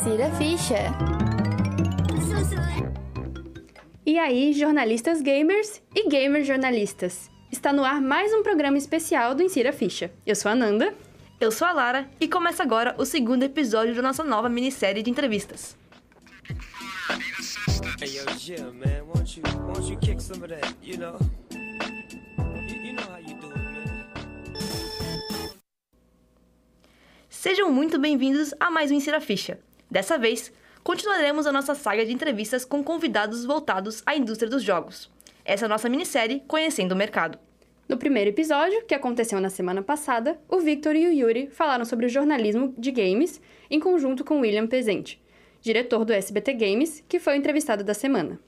Insira ficha. E aí, jornalistas gamers e gamers jornalistas. Está no ar mais um programa especial do Insira Ficha. Eu sou a Nanda. Eu sou a Lara e começa agora o segundo episódio da nossa nova minissérie de entrevistas. Hey yo, yeah, man. Why don't you, why don't you kick some of that, you know? You, you know how you do it, man. Sejam muito bem-vindos a mais um Insira Ficha. Dessa vez, continuaremos a nossa saga de entrevistas com convidados voltados à indústria dos jogos. Essa é a nossa minissérie Conhecendo o Mercado. No primeiro episódio, que aconteceu na semana passada, o Victor e o Yuri falaram sobre o jornalismo de games em conjunto com William Pezente, diretor do SBT Games, que foi o entrevistado da semana.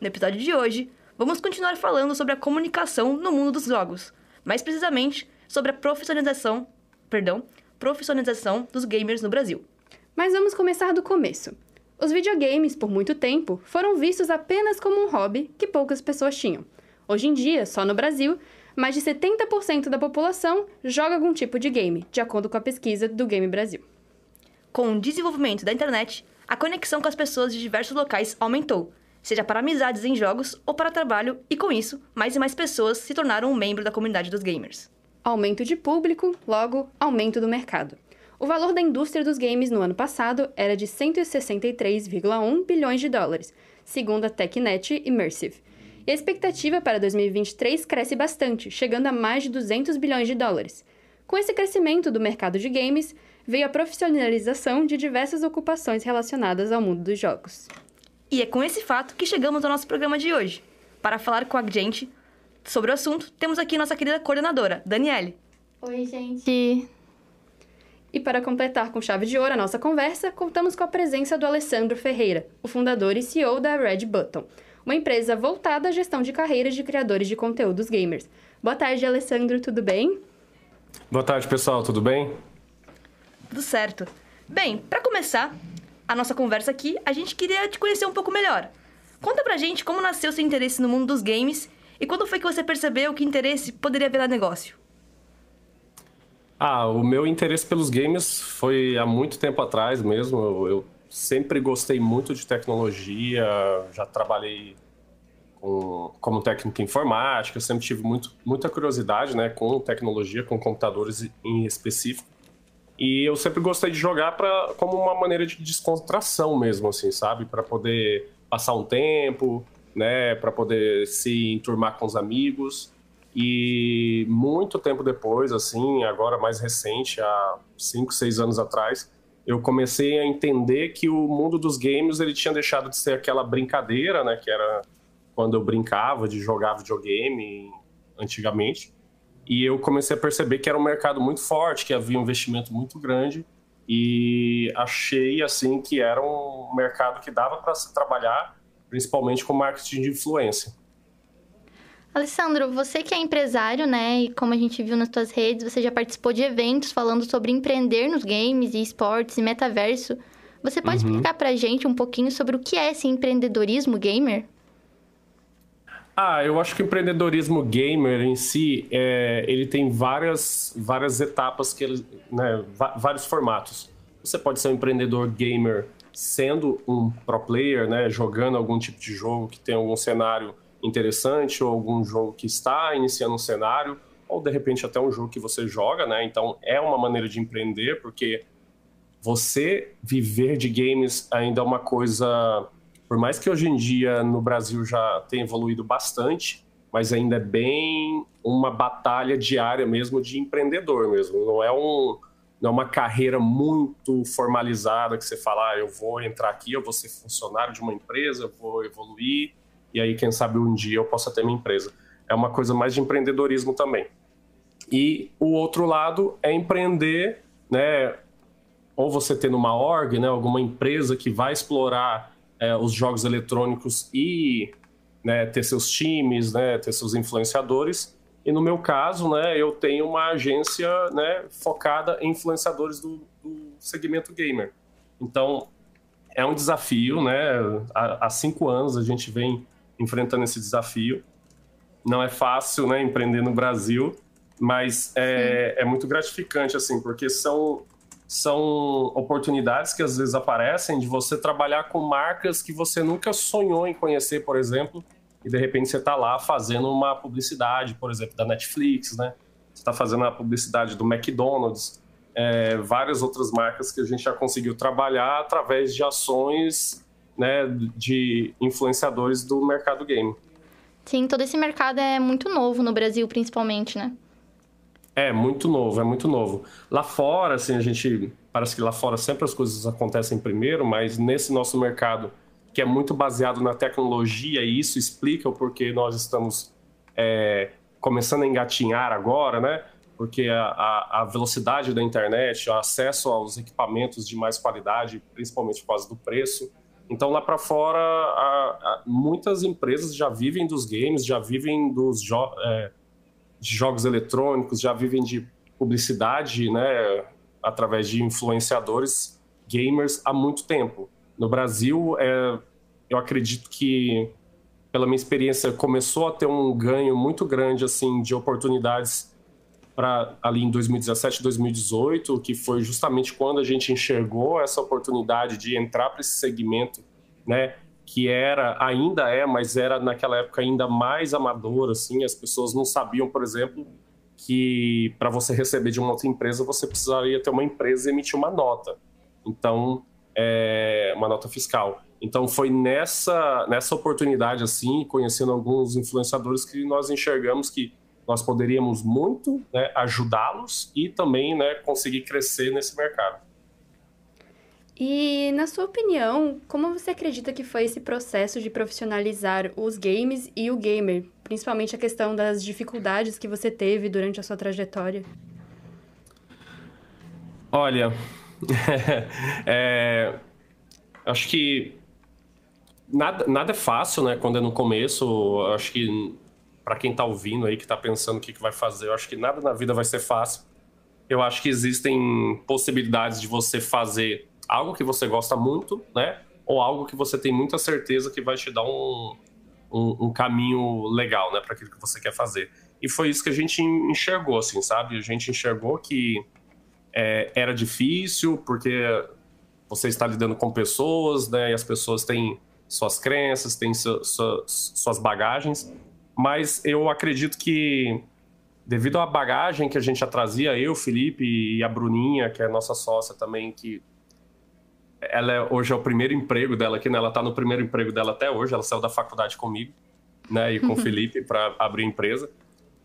No episódio de hoje, vamos continuar falando sobre a comunicação no mundo dos jogos, mais precisamente sobre a profissionalização, perdão, profissionalização dos gamers no Brasil. Mas vamos começar do começo. Os videogames, por muito tempo, foram vistos apenas como um hobby que poucas pessoas tinham. Hoje em dia, só no Brasil, mais de 70% da população joga algum tipo de game, de acordo com a pesquisa do Game Brasil. Com o desenvolvimento da internet, a conexão com as pessoas de diversos locais aumentou, seja para amizades em jogos ou para trabalho, e com isso, mais e mais pessoas se tornaram um membro da comunidade dos gamers. Aumento de público, logo, aumento do mercado. O valor da indústria dos games no ano passado era de 163,1 bilhões de dólares, segundo a TechNet Immersive. E a expectativa para 2023 cresce bastante, chegando a mais de 200 bilhões de dólares. Com esse crescimento do mercado de games, veio a profissionalização de diversas ocupações relacionadas ao mundo dos jogos. E é com esse fato que chegamos ao nosso programa de hoje. Para falar com a gente sobre o assunto, temos aqui nossa querida coordenadora, Daniele. Oi, gente. E para completar com chave de ouro a nossa conversa, contamos com a presença do Alessandro Ferreira, o fundador e CEO da Red Button, uma empresa voltada à gestão de carreiras de criadores de conteúdos gamers. Boa tarde, Alessandro, tudo bem? Boa tarde, pessoal, tudo bem? Tudo certo. Bem, para começar a nossa conversa aqui, a gente queria te conhecer um pouco melhor. Conta pra gente como nasceu seu interesse no mundo dos games e quando foi que você percebeu que interesse poderia virar negócio. Ah, o meu interesse pelos games foi há muito tempo atrás mesmo. Eu, eu sempre gostei muito de tecnologia, já trabalhei com, como técnico em informática, eu sempre tive muito, muita curiosidade né, com tecnologia, com computadores em específico. E eu sempre gostei de jogar pra, como uma maneira de descontração mesmo, assim, sabe? Para poder passar um tempo, né? Para poder se enturmar com os amigos. E muito tempo depois, assim, agora mais recente, há 5, 6 anos atrás, eu comecei a entender que o mundo dos games ele tinha deixado de ser aquela brincadeira, né? Que era quando eu brincava de jogar videogame antigamente. E eu comecei a perceber que era um mercado muito forte, que havia um investimento muito grande. E achei, assim, que era um mercado que dava para se trabalhar, principalmente com marketing de influência. Alessandro, você que é empresário, né? E como a gente viu nas suas redes, você já participou de eventos falando sobre empreender nos games e esportes e metaverso. Você pode Uhum. explicar pra gente um pouquinho sobre o que é esse empreendedorismo gamer? Ah, eu acho que o empreendedorismo gamer em si, é, ele tem várias, várias etapas, que ele, né, vários formatos. Você pode ser um empreendedor gamer sendo um pro player, né, jogando algum tipo de jogo que tem algum cenário interessante ou algum jogo que está iniciando um cenário ou de repente até um jogo que você joga, né? Então é uma maneira de empreender porque você viver de games ainda é uma coisa por mais que hoje em dia no Brasil já tenha evoluído bastante, mas ainda é bem uma batalha diária mesmo de empreendedor mesmo. Não é um não é uma carreira muito formalizada que você fala, ah, eu vou entrar aqui, eu vou ser funcionário de uma empresa, eu vou evoluir e aí quem sabe um dia eu possa ter minha empresa. É uma coisa mais de empreendedorismo também. E o outro lado é empreender, né? Ou você ter numa org, né? Alguma empresa que vai explorar é, os jogos eletrônicos e né, ter seus times, né? Ter seus influenciadores. E no meu caso, né? Eu tenho uma agência, né? Focada em influenciadores do, do segmento gamer. Então é um desafio, né? Há, há cinco anos a gente vem enfrentando esse desafio. Não é fácil, né? Empreender no Brasil mas é, é, muito gratificante, assim, porque são, são oportunidades que às vezes aparecem de você trabalhar com marcas que você nunca sonhou em conhecer, por exemplo, e de repente você está lá fazendo uma publicidade, por exemplo, da Netflix, né? Você está fazendo a publicidade do McDonald's, é, várias outras marcas que a gente já conseguiu trabalhar através de ações né, de influenciadores do mercado game. Sim, todo esse mercado é muito novo no Brasil, principalmente, né? É, muito novo, é muito novo. Lá fora, assim, a gente. Parece que lá fora sempre as coisas acontecem primeiro, mas nesse nosso mercado, que é muito baseado na tecnologia, e isso explica o porquê nós estamos é, começando a engatinhar agora, né? Porque a, a, a, velocidade da internet, o acesso aos equipamentos de mais qualidade, principalmente por causa do preço. Então, lá para fora, a, muitas empresas já vivem dos games, já vivem dos jogos. É, de jogos eletrônicos, já vivem de publicidade, né, através de influenciadores gamers há muito tempo. No Brasil, é, eu acredito que, pela minha experiência, começou a ter um ganho muito grande assim de oportunidades para ali em 2017, 2018, que foi justamente quando a gente enxergou essa oportunidade de entrar para esse segmento, né, que era, ainda é, mas era naquela época ainda mais amador, assim, as pessoas não sabiam, por exemplo, que para você receber de uma outra empresa, você precisaria ter uma empresa e emitir uma nota. Então, é, uma nota fiscal. Então, foi nessa, nessa oportunidade, assim, conhecendo alguns influenciadores, que nós enxergamos que nós poderíamos muito né, ajudá-los e também né, conseguir crescer nesse mercado. E, na sua opinião, como você acredita que foi esse processo de profissionalizar os games e o gamer? Principalmente a questão das dificuldades que você teve durante a sua trajetória. Olha, é, acho que nada, nada é fácil, né? Quando é no começo, acho que para quem está ouvindo aí, que está pensando o que, que vai fazer, eu acho que nada na vida vai ser fácil. Eu acho que existem possibilidades de você fazer algo que você gosta muito, né? Ou algo que você tem muita certeza que vai te dar um, um, um caminho legal, né, para aquilo que você quer fazer. E foi isso que a gente enxergou, assim, sabe? A gente enxergou que é, era difícil, porque você está lidando com pessoas, né? E as pessoas têm suas crenças, têm su, su, suas bagagens. Mas eu acredito que, devido à bagagem que a gente já trazia, eu, Felipe e a Bruninha, que é nossa sócia também, que ela é, hoje é o primeiro emprego dela aqui, né? Ela está no primeiro emprego dela até hoje. Ela saiu da faculdade comigo, né? E com o Felipe para abrir empresa.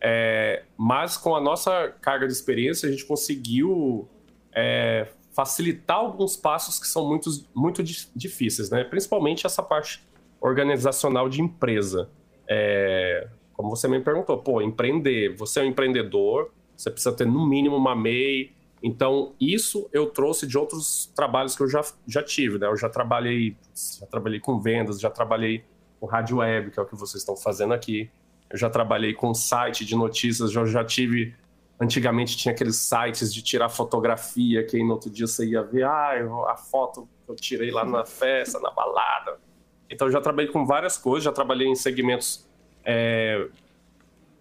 É, mas com a nossa carga de experiência, a gente conseguiu é, facilitar alguns passos que são muito, muito difíceis, né? Principalmente essa parte organizacional de empresa. É, como você me perguntou, pô, empreender. Você é um empreendedor, você precisa ter no mínimo uma MEI, então, isso eu trouxe de outros trabalhos que eu já, já tive, né? Eu já trabalhei, já trabalhei com vendas, já trabalhei com rádio web, que é o que vocês estão fazendo aqui. Eu já trabalhei com site de notícias, eu já tive Antigamente tinha aqueles sites de tirar fotografia, que aí no outro dia você ia ver, ah, a foto que eu tirei lá na festa, na balada. Então eu já trabalhei com várias coisas, já trabalhei em segmentos, é,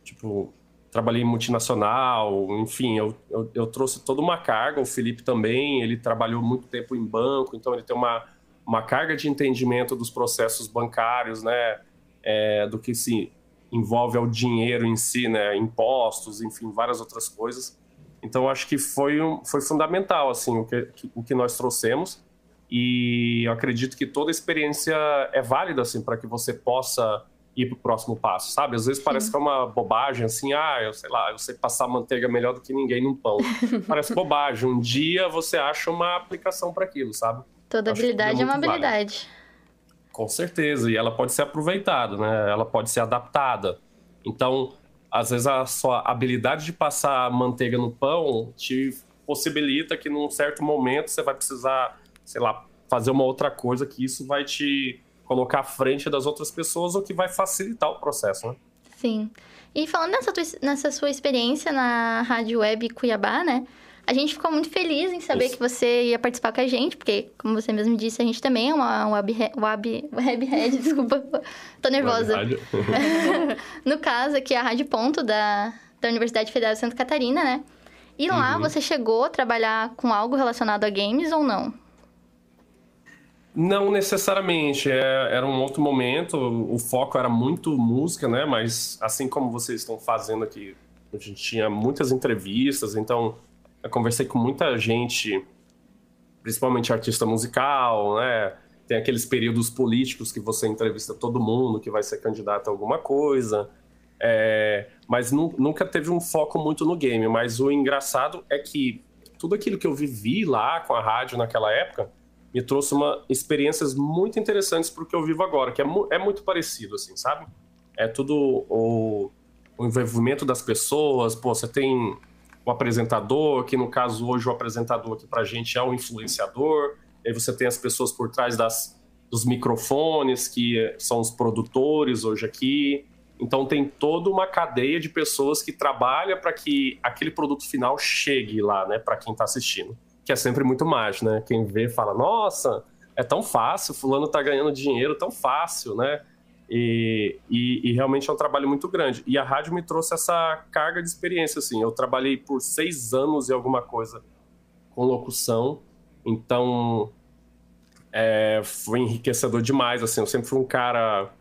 tipo, trabalhei em multinacional, enfim, eu, eu, eu, trouxe toda uma carga. O Felipe também, ele trabalhou muito tempo em banco, então ele tem uma, uma carga de entendimento dos processos bancários, né? É, do que se envolve ao dinheiro em si, né? Impostos, enfim, várias outras coisas. Então, acho que foi, um, foi fundamental, assim, o que, o que nós trouxemos. E eu acredito que toda experiência é válida, assim, para que você possa ir para o próximo passo, sabe? Às vezes parece que é uma bobagem, assim, ah, eu sei lá, eu sei passar manteiga melhor do que ninguém num pão. parece bobagem. Um dia você acha uma aplicação para aquilo, sabe? Toda Acho habilidade é, é uma habilidade. Com certeza, e ela pode ser aproveitada, né? Ela pode ser adaptada. Então, às vezes a sua habilidade de passar manteiga no pão te possibilita que num certo momento você vai precisar, sei lá, fazer uma outra coisa que isso vai te colocar à frente das outras pessoas, o que vai facilitar o processo, né? Sim. E falando nessa, tua, nessa sua experiência na Rádio Web Cuiabá, né? A gente ficou muito feliz em saber Isso. que você ia participar com a gente, porque, como você mesmo disse, a gente também é uma web, web, web head, desculpa, tô nervosa. no caso, aqui é a Rádio Ponto da, da Universidade Federal de Santa Catarina, né? E lá Uhum. você chegou a trabalhar com algo relacionado a games ou não? Não necessariamente, é- era um outro momento, o foco era muito música, né? Mas assim como vocês estão fazendo aqui, a gente tinha muitas entrevistas, então eu conversei com muita gente, principalmente artista musical, né? Tem aqueles períodos políticos que você entrevista todo mundo que vai ser candidato a alguma coisa. É, mas nu- nunca teve um foco muito no game. Mas o engraçado é que tudo aquilo que eu vivi lá com a rádio naquela época me trouxe uma experiências muito interessantes para o que eu vivo agora, que é, mu- é muito parecido, assim, sabe? É tudo o, o envolvimento das pessoas. Pô, você tem o apresentador, que no caso hoje o apresentador aqui pra gente é o influenciador. Aí você tem as pessoas por trás das, dos microfones, que são os produtores hoje aqui. Então tem toda uma cadeia de pessoas que trabalha para que aquele produto final chegue lá, né, para quem está assistindo, que é sempre muito mágico, né? Quem vê fala: "Nossa, é tão fácil, fulano tá ganhando dinheiro tão fácil, né?" E, e, e realmente é um trabalho muito grande. E a rádio me trouxe essa carga de experiência, assim. Eu trabalhei por seis anos e alguma coisa com locução, então é, foi enriquecedor demais, assim. Eu sempre fui um cara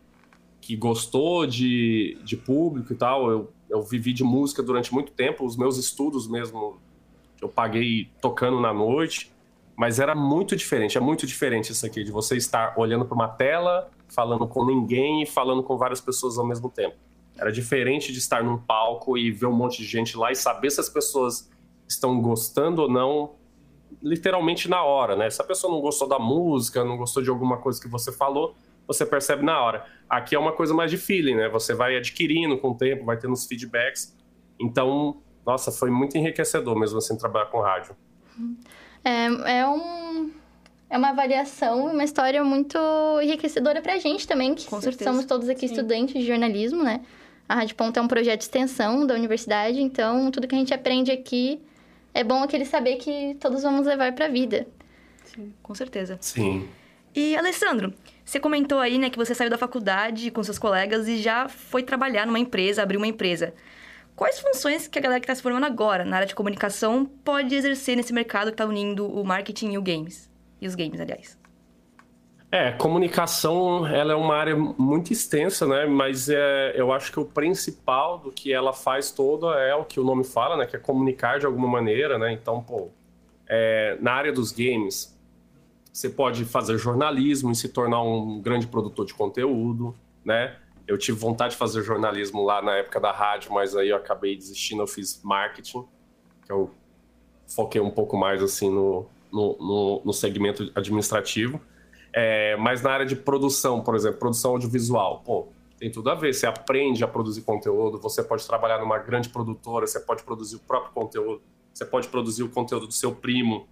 que gostou de, de público e tal. Eu, eu vivi de música durante muito tempo, os meus estudos mesmo, eu paguei tocando na noite, mas era muito diferente, é muito diferente isso aqui, de você estar olhando para uma tela, falando com ninguém e falando com várias pessoas ao mesmo tempo. Era diferente de estar num palco e ver um monte de gente lá e saber se as pessoas estão gostando ou não, literalmente na hora, né? Se a pessoa não gostou da música, não gostou de alguma coisa que você falou, você percebe na hora. Aqui é uma coisa mais de feeling, né? Você vai adquirindo com o tempo, vai tendo os feedbacks. Então, nossa, foi muito enriquecedor mesmo assim trabalhar com rádio. É, é um. É uma variação, uma história muito enriquecedora pra gente também, que Com certeza. somos todos aqui estudantes de jornalismo, né? A Rádio Ponta é um projeto de extensão da universidade, então tudo que a gente aprende aqui é bom aquele saber que todos vamos levar pra vida. Com certeza. Sim. E, Alessandro, você comentou aí, né, que você saiu da faculdade com seus colegas e já foi trabalhar numa empresa, abriu uma empresa. Quais funções que a galera que está se formando agora na área de comunicação pode exercer nesse mercado que está unindo o marketing e o games? E os games, aliás. É, comunicação, ela é uma área muito extensa, né? Mas é, eu acho que o principal do que ela faz toda é o que o nome fala, né? Que é comunicar de alguma maneira, né? Então, pô, é, na área dos games, você pode fazer jornalismo e se tornar um grande produtor de conteúdo, né? Eu tive vontade de fazer jornalismo lá na época da rádio, mas aí eu acabei desistindo, eu fiz marketing, eu foquei um pouco mais assim no, no, no, no segmento administrativo. É, mas na área de produção, por exemplo, produção audiovisual, pô, tem tudo a ver. Você aprende a produzir conteúdo, você pode trabalhar numa grande produtora, você pode produzir o próprio conteúdo, você pode produzir o conteúdo do seu primo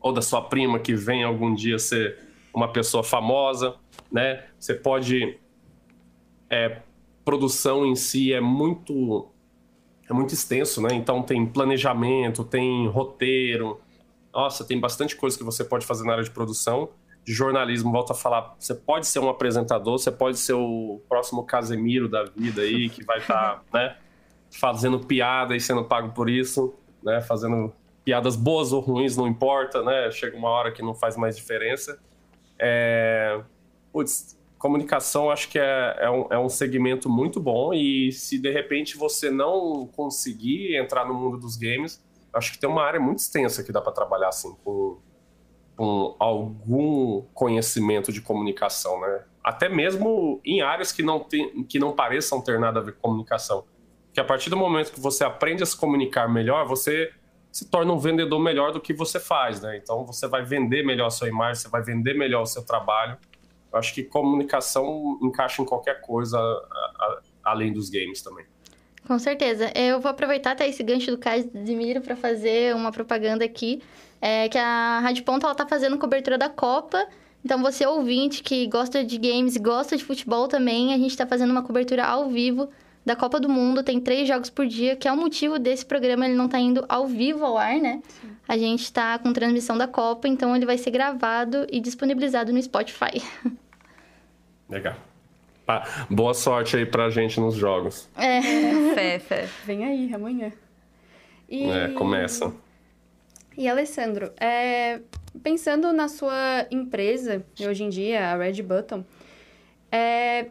ou da sua prima que vem algum dia ser uma pessoa famosa, né? Você pode é, produção em si é muito é muito extenso, né? Então tem planejamento, tem roteiro. Nossa, tem bastante coisa que você pode fazer na área de produção. De jornalismo, volta a falar, você pode ser um apresentador, você pode ser o próximo Casemiro da vida aí, que vai estar, né, fazendo piada e sendo pago por isso, né, fazendo piadas boas ou ruins, não importa, né, chega uma hora que não faz mais diferença. É... Putz, comunicação acho que é, é, um, é um segmento muito bom e se de repente você não conseguir entrar no mundo dos games, acho que tem uma área muito extensa que dá para trabalhar assim com, com algum conhecimento de comunicação, né? Até mesmo em áreas que não, tem, que não pareçam ter nada a ver com comunicação. Que a partir do momento que você aprende a se comunicar melhor, você se torna um vendedor melhor do que você faz, né? Então você vai vender melhor a sua imagem, você vai vender melhor o seu trabalho. Eu acho que comunicação encaixa em qualquer coisa a, a, além dos games também. Com certeza. Eu vou aproveitar até esse gancho do Casimiro para fazer uma propaganda aqui. É que a Rádio Ponta ela tá fazendo cobertura da Copa. Então, você ouvinte que gosta de games e gosta de futebol também, a gente está fazendo uma cobertura ao vivo da Copa do Mundo. Tem três jogos por dia, que é o motivo desse programa ele não tá indo ao vivo ao ar, né? A gente tá com transmissão da Copa, então ele vai ser gravado e disponibilizado no Spotify. Legal. Ah, boa sorte aí pra gente nos jogos. Fé, fé. Vem aí, amanhã. E... É, começa. E Alessandro, é, pensando na sua empresa, hoje em dia, a Red Button, é,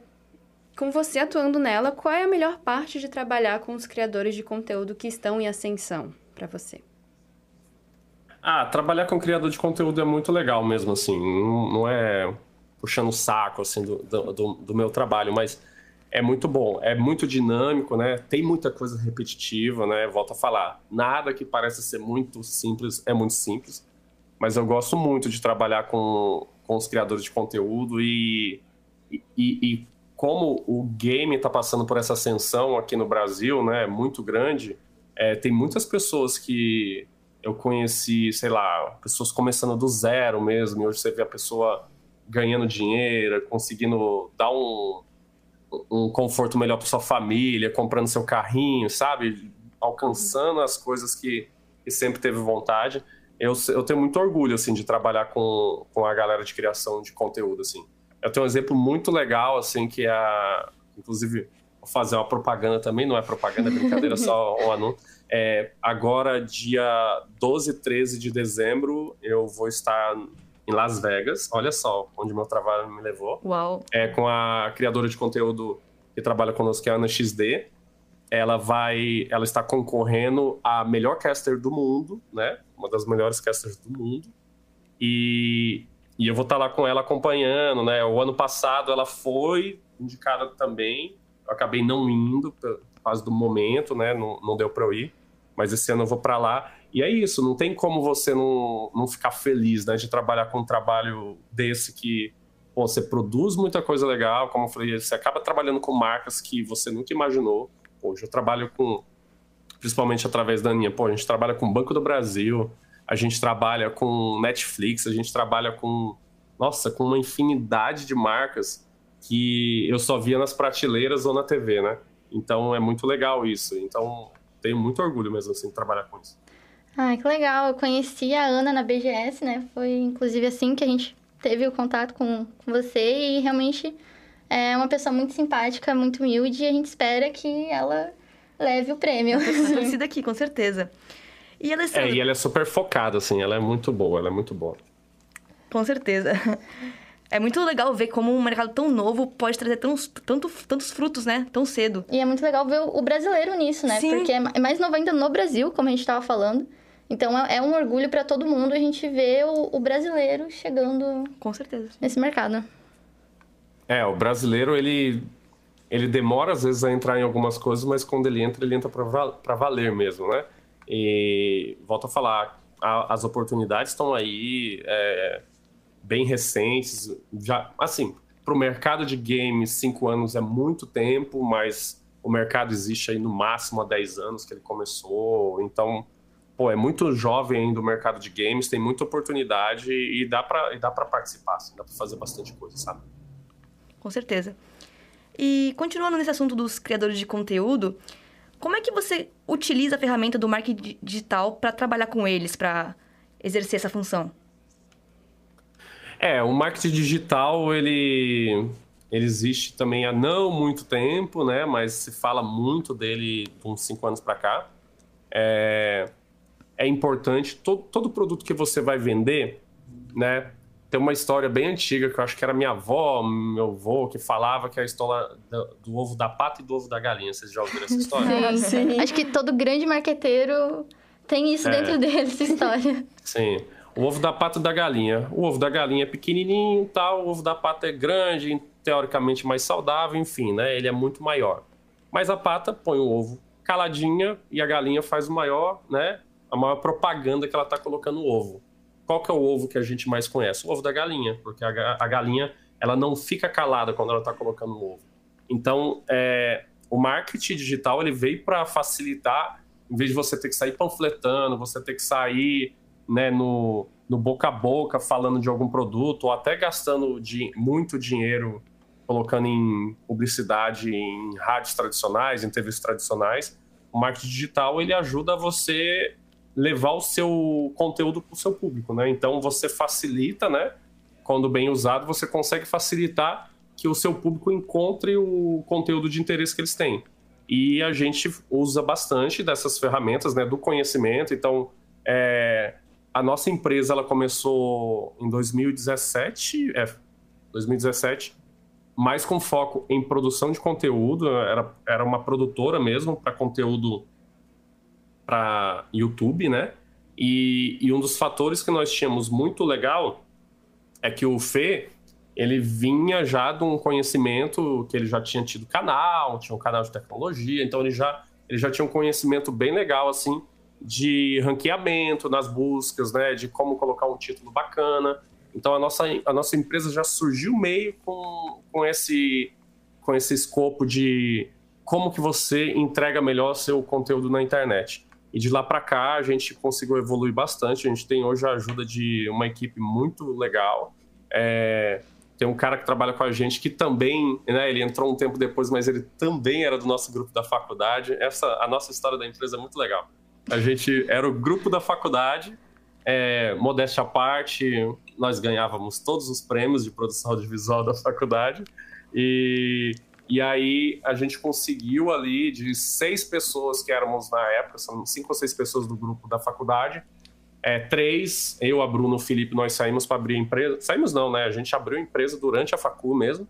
com você atuando nela, qual é a melhor parte de trabalhar com os criadores de conteúdo que estão em ascensão para você? Ah, trabalhar com criador de conteúdo é muito legal mesmo, assim. Não, é puxando o saco, assim, do, do, do, meu trabalho, mas é muito bom. É muito dinâmico, né? Tem muita coisa repetitiva, né? Volto a falar. Nada que parece ser muito simples é muito simples. Mas eu gosto muito de trabalhar com, com os criadores de conteúdo e, e, e como o game está passando por essa ascensão aqui no Brasil, né? Muito grande. É, tem muitas pessoas que eu conheci, sei lá, pessoas começando do zero mesmo, e hoje você vê a pessoa ganhando dinheiro, conseguindo dar um, um conforto melhor para sua família, comprando seu carrinho, sabe? Alcançando as coisas que, que sempre teve vontade. Eu, eu tenho muito orgulho, assim, de trabalhar com, com a galera de criação de conteúdo, assim. Eu tenho um exemplo muito legal, assim, que é a... Inclusive, vou fazer uma propaganda também, não é propaganda, é brincadeira, só um anúncio é, agora, dia 12 e 13 de dezembro, eu vou estar em Las Vegas. Olha só onde meu trabalho me levou. Uau! É com a criadora de conteúdo que trabalha conosco, que é a Ana XD. Ela vai, ela está concorrendo a melhor caster do mundo, né? Uma das melhores casters do mundo. E, e eu vou estar lá com ela acompanhando, né? O ano passado ela foi indicada também. Eu acabei não indo fase do momento, né? Não, não deu para eu ir. Mas esse ano eu vou para lá. E é isso, não tem como você não, não ficar feliz, né? De trabalhar com um trabalho desse que pô, você produz muita coisa legal, como eu falei, você acaba trabalhando com marcas que você nunca imaginou. Hoje eu trabalho com, principalmente através da Aninha, pô, a gente trabalha com o Banco do Brasil, a gente trabalha com Netflix, a gente trabalha com, nossa, com uma infinidade de marcas que eu só via nas prateleiras ou na TV, né? Então é muito legal isso. Então tenho muito orgulho mesmo assim de trabalhar com isso. Ah, que legal. Eu conheci a Ana na BGS, né? Foi inclusive assim que a gente teve o contato com, com você e realmente é uma pessoa muito simpática, muito humilde e a gente espera que ela leve o prêmio. Torcida aqui, com certeza. E Alessandra... É, e ela é super focada, assim, ela é muito boa, ela é muito boa. Com certeza. É muito legal ver como um mercado tão novo pode trazer tão, tanto, tantos frutos, né? Tão cedo. E é muito legal ver o brasileiro nisso, né? Sim. Porque é mais novo ainda no Brasil, como a gente estava falando. Então é, é um orgulho para todo mundo a gente ver o, o, brasileiro chegando com certeza nesse mercado. É, o brasileiro ele ele demora às vezes a entrar em algumas coisas, mas quando ele entra, ele entra para valer mesmo, né? E volto a falar, a, as oportunidades estão aí. É, bem recentes. Já, assim, para o mercado de games, cinco anos é muito tempo, mas o mercado existe aí no máximo há 10 anos que ele começou. Então, pô, é muito jovem ainda o mercado de games, tem muita oportunidade e dá para dá para participar, assim, dá para fazer bastante coisa, sabe? Com certeza. E continuando nesse assunto dos criadores de conteúdo, como é que você utiliza a ferramenta do marketing digital para trabalhar com eles, para exercer essa função? É, o marketing digital, ele, ele existe também há não muito tempo, né? Mas se fala muito dele de uns cinco anos para cá. É, é importante, todo, todo produto que você vai vender, né? Tem uma história bem antiga que eu acho que era minha avó, meu avô, que falava que é a história do, do ovo da pata e do ovo da galinha. Vocês já ouviram essa história? Sim, sim. Acho que todo grande marqueteiro tem isso é. dentro dele, essa história. Sim. O ovo da pata da galinha. O ovo da galinha é pequenininho, tal, o ovo da pata é grande, teoricamente mais saudável, enfim, né? Ele é muito maior. Mas a pata põe o ovo caladinha e a galinha faz o maior, né? A maior propaganda que ela está colocando o ovo. Qual que é o ovo que a gente mais conhece? O ovo da galinha, porque a, a galinha ela não fica calada quando ela está colocando o ovo. Então, é, o marketing digital ele veio para facilitar, em vez de você ter que sair panfletando, você ter que sair né, no, no boca a boca falando de algum produto ou até gastando de, muito dinheiro colocando em publicidade em rádios tradicionais, em TVs tradicionais, o marketing digital ele ajuda você levar o seu conteúdo para o seu público, né? Então você facilita, né? Quando bem usado, você consegue facilitar que o seu público encontre o conteúdo de interesse que eles têm. e a gente usa bastante dessas ferramentas, né, do conhecimento. Então, é, a nossa empresa ela começou em 2017, é, 2017, mais com foco em produção de conteúdo. Era, era uma produtora mesmo para conteúdo para YouTube, né? E, e um dos fatores que nós tínhamos muito legal é que o Fê, ele vinha já de um conhecimento que ele já tinha tido canal, tinha um canal de tecnologia, então ele já, ele já tinha um conhecimento bem legal, assim, de ranqueamento nas buscas, né, de como colocar um título bacana. Então a nossa, a nossa empresa já surgiu meio com, com, esse, com esse escopo de como que você entrega melhor seu conteúdo na internet. E de lá para cá a gente conseguiu evoluir bastante. A gente tem hoje a ajuda de uma equipe muito legal. É, tem um cara que trabalha com a gente que também, né, ele entrou um tempo depois, mas ele também era do nosso grupo da faculdade. Essa, a nossa história da empresa é muito legal. A gente era o grupo da faculdade, é, modéstia à parte, nós ganhávamos todos os prêmios de produção audiovisual da faculdade. E, e aí a gente conseguiu ali, de seis pessoas que éramos na época, são cinco ou seis pessoas do grupo da faculdade, é, três, eu, a Bruno, o Felipe, nós saímos para abrir a empresa. Saímos não, né? A gente abriu a empresa durante a facu mesmo.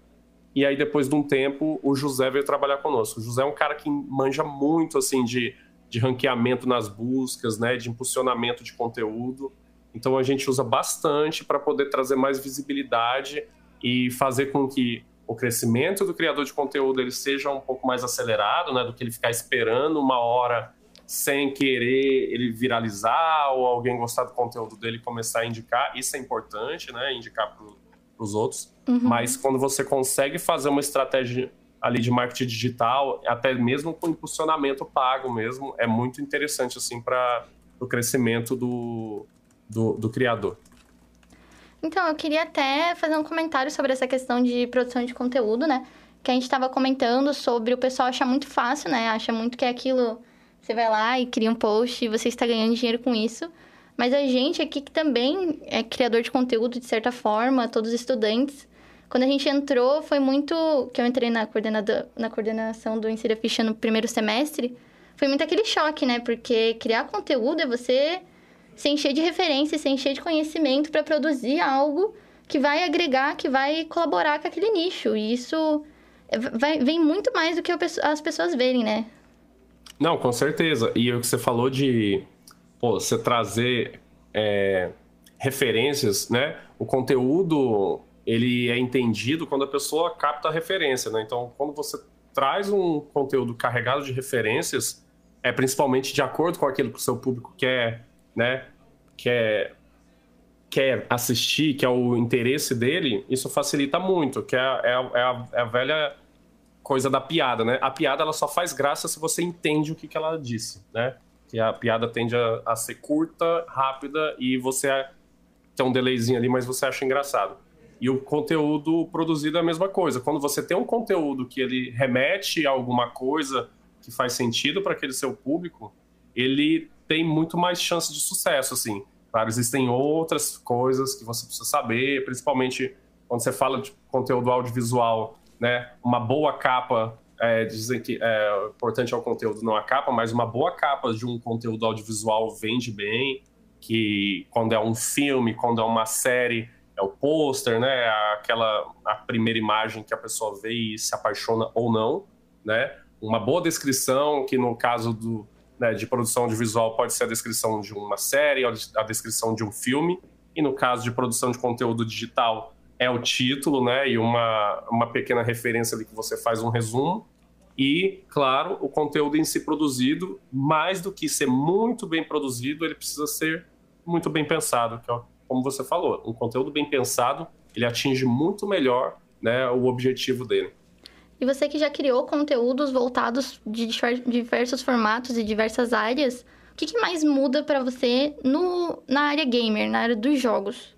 E aí, depois de um tempo, o José veio trabalhar conosco. O José é um cara que manja muito, assim, de, de ranqueamento nas buscas, né? De impulsionamento de conteúdo. Então, a gente usa bastante para poder trazer mais visibilidade e fazer com que o crescimento do criador de conteúdo ele seja um pouco mais acelerado, né? Do que ele ficar esperando uma hora sem querer ele viralizar ou alguém gostar do conteúdo dele começar a indicar. Isso é importante, né? Indicar para os outros. Uhum. Mas quando você consegue fazer uma estratégia ali de marketing digital, até mesmo com impulsionamento pago mesmo, é muito interessante assim para o crescimento do, do, do criador. Então, eu queria até fazer um comentário sobre essa questão de produção de conteúdo, né? Que a gente estava comentando sobre o pessoal achar muito fácil, né? Acha muito que é aquilo você vai lá e cria um post e você está ganhando dinheiro com isso. Mas a gente aqui que também é criador de conteúdo, de certa forma, todos os estudantes, quando a gente entrou, foi muito. que eu entrei na, coordenada, na coordenação do Insira Ficha no primeiro semestre, foi muito aquele choque, né? Porque criar conteúdo é você se encher de referência, se encher de conhecimento para produzir algo que vai agregar, que vai colaborar com aquele nicho. E isso vai, vem muito mais do que as pessoas verem, né? Não, com certeza. E o que você falou de pô, você trazer é, referências, né? O conteúdo ele é entendido quando a pessoa capta a referência, né? Então, quando você traz um conteúdo carregado de referências, é principalmente de acordo com aquilo que o seu público quer, né? Quer quer assistir, que é o interesse dele, isso facilita muito, que é, é, é, a, é a velha coisa da piada, né? A piada ela só faz graça se você entende o que, que ela disse, né? Que a piada tende a, a ser curta, rápida e você tem um delayzinho ali, mas você acha engraçado. E o conteúdo produzido é a mesma coisa. Quando você tem um conteúdo que ele remete a alguma coisa que faz sentido para aquele seu público, ele tem muito mais chance de sucesso, assim. Claro, existem outras coisas que você precisa saber, principalmente quando você fala de conteúdo audiovisual né? Uma boa capa, é, dizem que é importante é o conteúdo, não a capa, mas uma boa capa de um conteúdo audiovisual vende bem, que quando é um filme, quando é uma série, é o pôster, né? Aquela a primeira imagem que a pessoa vê e se apaixona ou não, né? Uma boa descrição, que no caso do, né, de produção audiovisual pode ser a descrição de uma série, a descrição de um filme, e no caso de produção de conteúdo digital, é o título, né? E uma, uma pequena referência ali que você faz um resumo. E, claro, o conteúdo em si produzido, mais do que ser muito bem produzido, ele precisa ser muito bem pensado, que é como você falou, um conteúdo bem pensado, ele atinge muito melhor né, o objetivo dele. E você que já criou conteúdos voltados de diversos formatos e diversas áreas, o que, que mais muda para você no, na área gamer, na área dos jogos?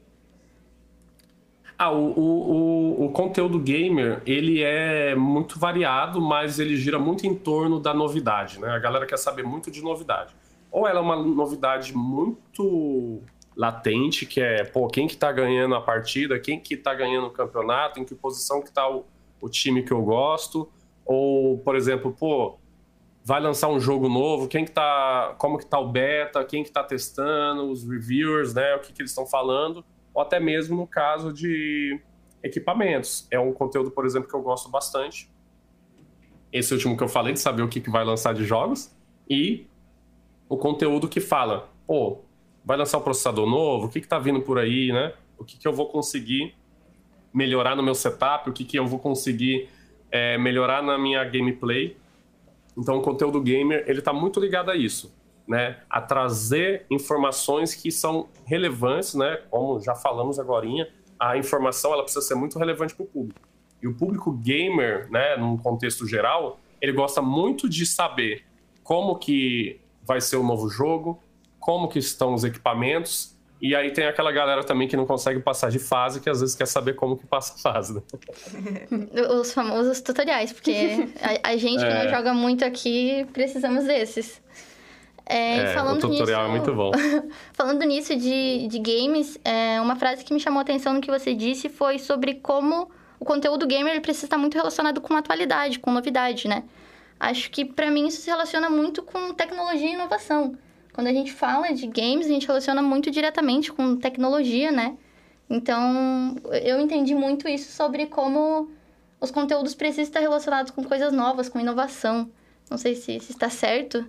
Ah, o, o, o, conteúdo gamer, ele é muito variado, mas ele gira muito em torno da novidade, né? A galera quer saber muito de novidade. Ou ela é uma novidade muito latente, que é, pô, quem que tá ganhando a partida, quem que tá ganhando o campeonato, em que posição que tá o, o time que eu gosto. Ou, por exemplo, pô, vai lançar um jogo novo, quem que tá, como que tá o beta, quem que tá testando, os reviewers, né, o que, que eles estão falando, ou até mesmo no caso de equipamentos. É um conteúdo, por exemplo, que eu gosto bastante. Esse último que eu falei, de saber o que, que vai lançar de jogos, e o conteúdo que fala, pô, vai lançar um processador novo, o que, que tá vindo por aí, né? O que, que eu vou conseguir melhorar no meu setup, o que, que eu vou conseguir é, melhorar na minha gameplay. Então, o conteúdo gamer, ele tá muito ligado a isso, né? A trazer informações que são relevantes, né? Como já falamos agora, a informação ela precisa ser muito relevante para o público. E o público gamer, né, num contexto geral, ele gosta muito de saber como que vai ser o novo jogo, como que estão os equipamentos, e aí tem aquela galera também que não consegue passar de fase, que às vezes quer saber como que passa a fase. Né? Os famosos tutoriais, porque a, a gente é. que não é. joga muito aqui, precisamos desses. É, é, falando o tutorial nisso, é muito bom. falando nisso de, de games, é, uma frase que me chamou a atenção no que você disse foi sobre como o conteúdo gamer ele precisa estar muito relacionado com atualidade, com novidade, né? Acho que para mim isso se relaciona muito com tecnologia e inovação. Quando a gente fala de games, a gente relaciona muito diretamente com tecnologia, né? Então, eu entendi muito isso sobre como os conteúdos precisam estar relacionados com coisas novas, com inovação. Não sei se, se está certo.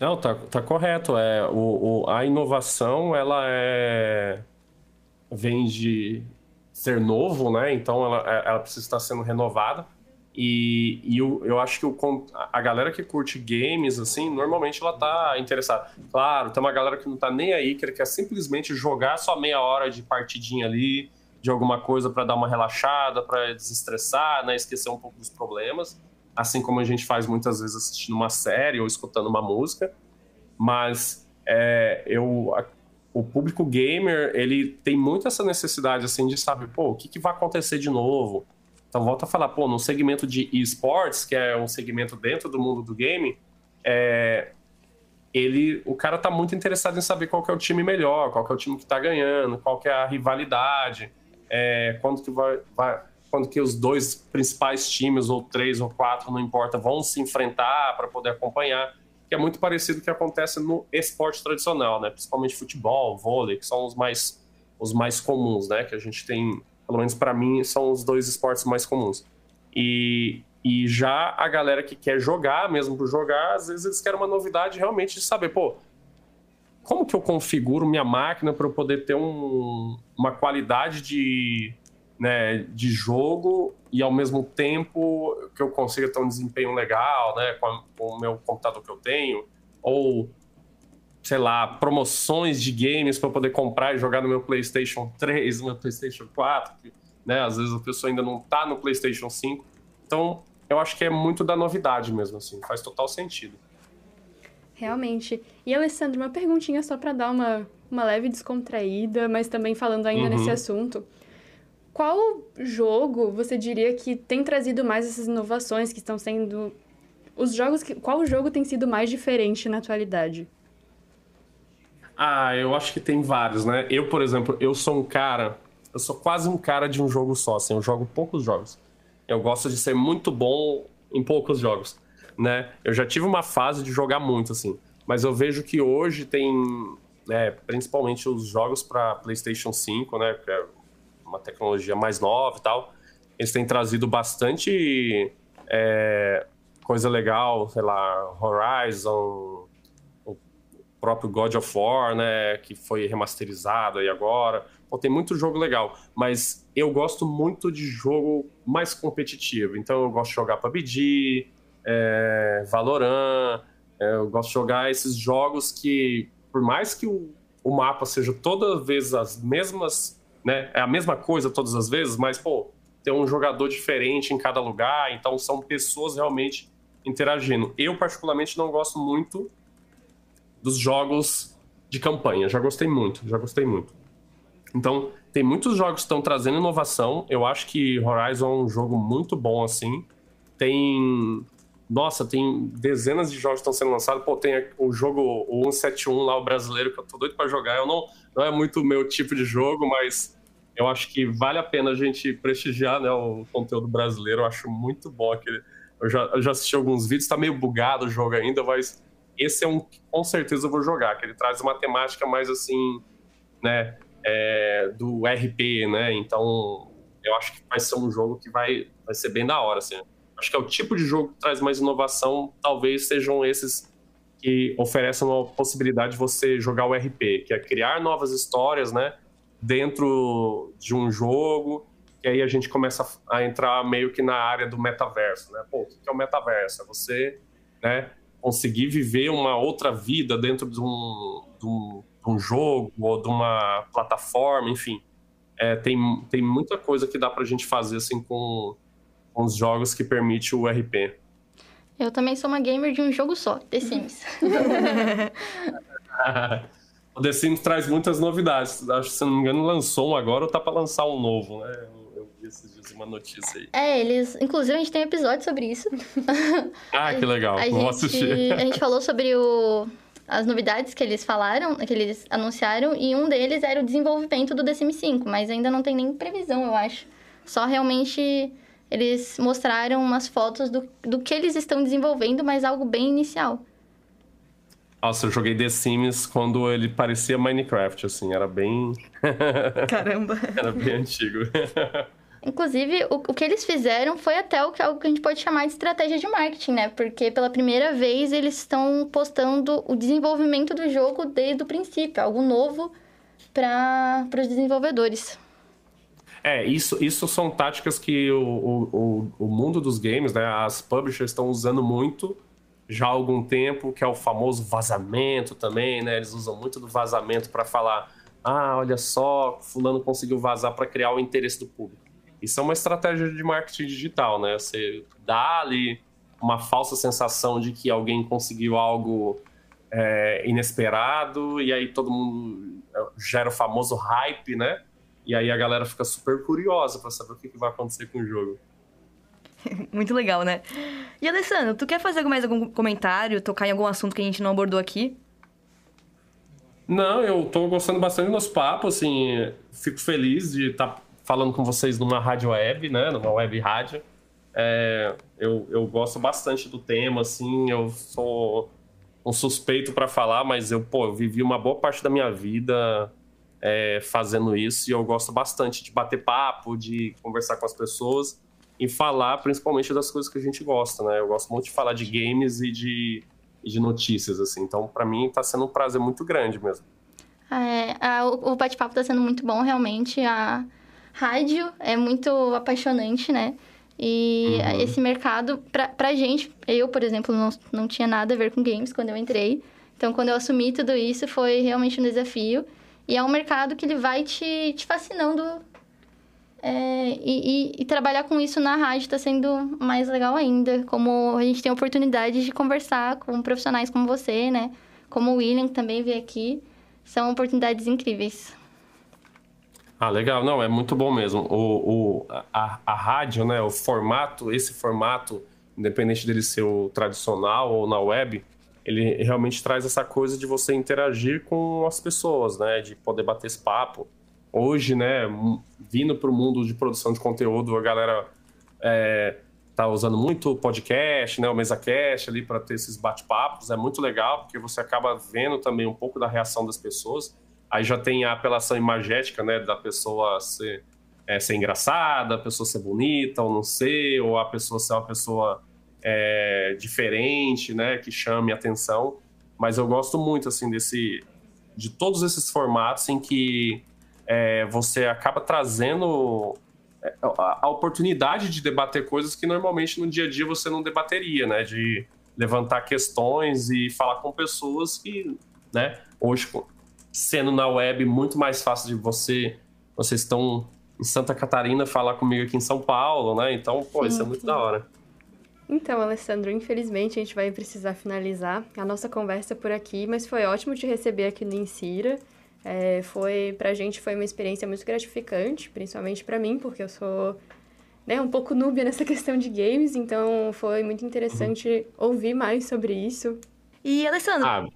Não, tá, tá correto. É, o, o, a inovação, ela é... vem de ser novo, né? Então, ela, é, ela precisa estar sendo renovada. E, e eu, eu acho que o, a galera que curte games, assim, normalmente ela tá interessada. Claro, tem uma galera que não tá nem aí, que quer simplesmente jogar só meia hora de partidinha ali, de alguma coisa para dar uma relaxada, para desestressar, né? Esquecer um pouco dos problemas assim como a gente faz muitas vezes assistindo uma série ou escutando uma música, mas é, eu, a, o público gamer ele tem muito essa necessidade assim de saber, pô, o que, que vai acontecer de novo? Então volta a falar, pô, no segmento de esports, que é um segmento dentro do mundo do game, é, ele, o cara tá muito interessado em saber qual é o time melhor, qual é o time que tá ganhando, qual é a rivalidade, é, quando que vai, vai quando que os dois principais times, ou três ou quatro, não importa, vão se enfrentar para poder acompanhar, que é muito parecido com o que acontece no esporte tradicional, né? Principalmente futebol, vôlei, que são os mais, os mais comuns, né? Que a gente tem, pelo menos para mim, são os dois esportes mais comuns. E, e já a galera que quer jogar, mesmo por jogar, às vezes eles querem uma novidade realmente de saber, pô, como que eu configuro minha máquina para eu poder ter um, uma qualidade de, né, de jogo e ao mesmo tempo que eu consiga ter um desempenho legal, né, com, a, com, o meu computador que eu tenho, ou sei lá, promoções de games para poder comprar e jogar no meu PlayStation 3, no meu PlayStation 4, né, às vezes a pessoa ainda não está no PlayStation 5. Então, eu acho que é muito da novidade mesmo assim, faz total sentido. Realmente. E Alessandro, uma perguntinha só para dar uma, uma leve descontraída, mas também falando ainda uhum. nesse assunto. Qual jogo você diria que tem trazido mais essas inovações que estão sendo os jogos que qual jogo tem sido mais diferente na atualidade? Ah, eu acho que tem vários, né? Eu, por exemplo, eu sou um cara, eu sou quase um cara de um jogo só, assim, eu jogo poucos jogos. Eu gosto de ser muito bom em poucos jogos, né? Eu já tive uma fase de jogar muito, assim, mas eu vejo que hoje tem, né, principalmente os jogos para PlayStation 5, né, que é uma tecnologia mais nova e tal, eles têm trazido bastante é, coisa legal, sei lá, Horizon, próprio God of War, né, que foi remasterizado aí agora. Pô, tem muito jogo legal, mas eu gosto muito de jogo mais competitivo. Então eu gosto de jogar PUBG, é, Valorant, é, eu gosto de jogar esses jogos que, por mais que o, o mapa seja toda vez as mesmas né? É a mesma coisa todas as vezes, mas, pô, tem um jogador diferente em cada lugar, então são pessoas realmente interagindo. Eu, particularmente, não gosto muito dos jogos de campanha. Já gostei muito, já gostei muito. Então, tem muitos jogos que estão trazendo inovação. Eu acho que Horizon é um jogo muito bom, assim. Tem. Nossa, tem dezenas de jogos que estão sendo lançados. Pô, tem o jogo o 171 lá, o brasileiro, que eu tô doido pra jogar. Eu não, não é muito o meu tipo de jogo, mas eu acho que vale a pena a gente prestigiar né, o conteúdo brasileiro. Eu acho muito bom aquele, Eu já, eu já assisti alguns vídeos, tá meio bugado o jogo ainda, mas esse é um que com certeza eu vou jogar, que ele traz uma temática mais assim, né, é, do RP, né? Então, eu acho que vai ser um jogo que vai, vai ser bem da hora, assim. Acho que é o tipo de jogo que traz mais inovação, talvez sejam esses que oferecem uma possibilidade de você jogar o RP, que é criar novas histórias, né, dentro de um jogo, e aí a gente começa a entrar meio que na área do metaverso, né? Pô, o que é o metaverso? É você, né, conseguir viver uma outra vida dentro de um, de um, de um jogo ou de uma plataforma, enfim. É, tem, tem muita coisa que dá pra gente fazer, assim, com, com os jogos que permite o RP. Eu também sou uma gamer de um jogo só, The Sims. o The Sims traz muitas novidades. Acho que, se não me engano, lançou um agora ou tá pra lançar um novo, né? Esses dias uma notícia aí. É, eles. Inclusive, a gente tem um episódio sobre isso. Ah, que legal. A Vou gente, assistir. a gente falou sobre o, as novidades que eles falaram, que eles anunciaram, e um deles era o desenvolvimento do The Sims 5, mas ainda não tem nem previsão, eu acho. Só realmente eles mostraram umas fotos do, do que eles estão desenvolvendo, mas algo bem inicial. Nossa, eu joguei The Sims quando ele parecia Minecraft, assim, era bem. Caramba. era bem antigo. Inclusive, o, o que eles fizeram foi até o que, algo que a gente pode chamar de estratégia de marketing, né? Porque pela primeira vez eles estão postando o desenvolvimento do jogo desde o princípio, algo novo para os desenvolvedores. É, isso, isso são táticas que o, o, o mundo dos games, né, as publishers estão usando muito já há algum tempo, que é o famoso vazamento também, né? Eles usam muito do vazamento para falar: ah, olha só, fulano conseguiu vazar para criar o interesse do público. Isso é uma estratégia de marketing digital, né? Você dá ali uma falsa sensação de que alguém conseguiu algo é, inesperado e aí todo mundo é, gera o famoso hype, né? E aí a galera fica super curiosa para saber o que, que vai acontecer com o jogo. Muito legal, né? E Alessandro, tu quer fazer mais algum comentário, tocar em algum assunto que a gente não abordou aqui? Não, eu tô gostando bastante do nosso papo, assim, fico feliz de estar tá falando com vocês numa rádio web, né, numa web rádio. É, eu, eu gosto bastante do tema, assim, eu sou um suspeito para falar, mas eu, pô, eu vivi uma boa parte da minha vida é, fazendo isso e eu gosto bastante de bater papo, de conversar com as pessoas e falar principalmente das coisas que a gente gosta, né? Eu gosto muito de falar de games e de, de notícias, assim. Então, para mim, tá sendo um prazer muito grande mesmo. É, a, o bate-papo tá sendo muito bom, realmente. A rádio é muito apaixonante, né? E Uhum. esse mercado, pra, pra gente, eu, por exemplo, não, não tinha nada a ver com games quando eu entrei. Então, quando eu assumi tudo isso, foi realmente um desafio. E é um mercado que ele vai te, te fascinando. É, e, e- e trabalhar com isso na rádio está sendo mais legal ainda. Como a gente tem a oportunidade de conversar com profissionais como você, né? Como o William, que também veio aqui. São oportunidades incríveis. Ah, legal. Não, é muito bom mesmo. O, o, a, a rádio, né, o formato, esse formato, independente dele ser o tradicional ou na web, ele realmente traz essa coisa de você interagir com as pessoas, né, de poder bater esse papo. Hoje, né, vindo para o mundo de produção de conteúdo, a galera é, tá usando muito podcast, né, o MesaCast ali para ter esses bate-papos. É muito legal, porque você acaba vendo também um pouco da reação das pessoas. Aí já tem a apelação imagética, né, da pessoa ser, é, ser engraçada, a pessoa ser bonita ou não ser, ou a pessoa ser uma pessoa é, diferente, né, que chame atenção. Mas eu gosto muito, assim, desse, de todos esses formatos em que é, você acaba trazendo é, a, a oportunidade de debater coisas que normalmente no dia a dia você não debateria, né, de levantar questões e falar com pessoas que, né, hoje sendo na web muito mais fácil de você. Vocês estão em Santa Catarina falar comigo aqui em São Paulo, né? Então, pô, isso é muito da hora. Então, Alessandro, infelizmente a gente vai precisar finalizar a nossa conversa por aqui, mas foi ótimo te receber aqui no Insira. É, foi, pra gente foi uma experiência muito gratificante, principalmente pra mim, porque eu sou né, um pouco noob nessa questão de games, então foi muito interessante ouvir mais sobre isso. E, Alessandro, Ah,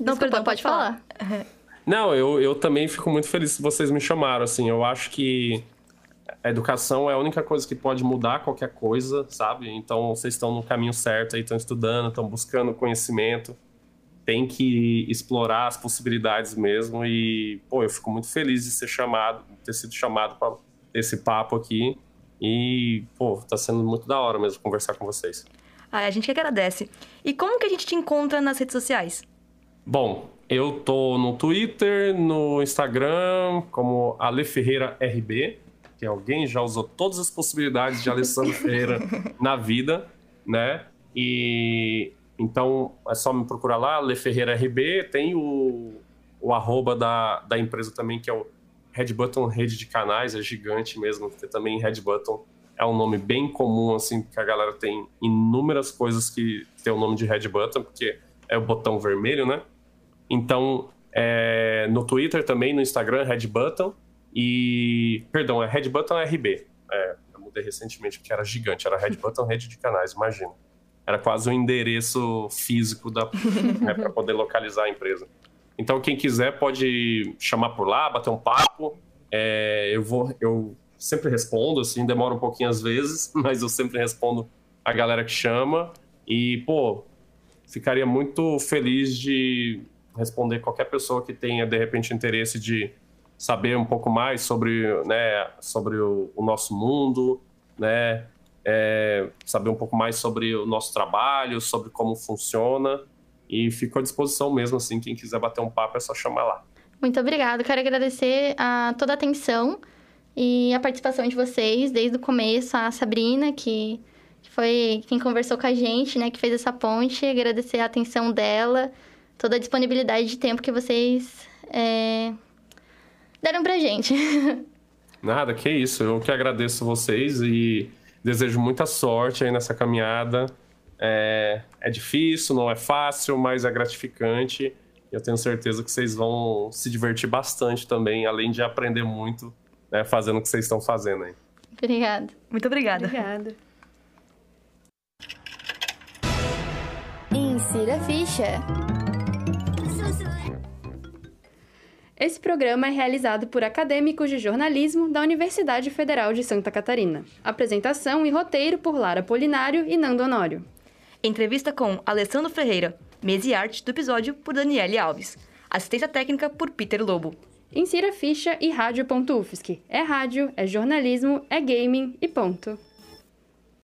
não, perdão, pode falar. não, eu, eu também fico muito feliz que vocês me chamaram, assim. Eu acho que a educação é a única coisa que pode mudar qualquer coisa, sabe? Então vocês estão no caminho certo aí, estão estudando, estão buscando conhecimento. Tem que explorar as possibilidades mesmo e, pô, eu fico muito feliz de ser chamado, ter sido chamado para esse papo aqui. E, pô, tá sendo muito da hora mesmo conversar com vocês. Ah, a gente que agradece. E como que a gente te encontra nas redes sociais? Bom, eu tô no Twitter, no Instagram, como Ale Ferreira RB, que alguém já usou todas as possibilidades de Alessandro Ferreira na vida, né? E então é só me procurar lá, Ale Ferreira RB, tem o, o arroba da, da empresa também, que é o Red Button Rede de Canais, é gigante mesmo, porque também Red Button é um nome bem comum, assim, que a galera tem inúmeras coisas que tem o nome de Red Button, porque é o botão vermelho, né? Então, é, no Twitter também, no Instagram, Red Button. E, perdão, é Red Button RB. É, eu mudei recentemente porque era gigante, era Red Button Rede de Canais, imagina. Era quase um endereço físico da, né, para poder localizar a empresa. Então, quem quiser pode chamar por lá, bater um papo. É, eu vou, eu sempre respondo, assim, demora um pouquinho às vezes, mas eu sempre respondo a galera que chama. E, pô, ficaria muito feliz de responder qualquer pessoa que tenha, de repente, interesse de saber um pouco mais sobre, né, sobre o, o nosso mundo, né, é, saber um pouco mais sobre o nosso trabalho, sobre como funciona. E fico à disposição mesmo, assim, quem quiser bater um papo é só chamar lá. Muito obrigada. Quero agradecer a toda a atenção e a participação de vocês desde o começo, a Sabrina, que foi quem conversou com a gente, né, que fez essa ponte, agradecer a atenção dela, toda a disponibilidade de tempo que vocês é, deram pra gente. Nada, que isso. Eu que agradeço vocês e desejo muita sorte aí nessa caminhada. É, é difícil, não é fácil, mas é gratificante. Eu tenho certeza que vocês vão se divertir bastante também, além de aprender muito né, fazendo o que vocês estão fazendo aí. Obrigada. Muito obrigada. Obrigada. Insira a ficha. Esse programa é realizado por acadêmicos de jornalismo da Universidade Federal de Santa Catarina. Apresentação e roteiro por Lara Polinário e Nando Honório. Entrevista com Alessandro Ferreira. Mesa e arte do episódio por Daniele Alves. Assistência técnica por Peter Lobo. Insira ficha e rádio.ufsc. É rádio, é jornalismo, é gaming e ponto.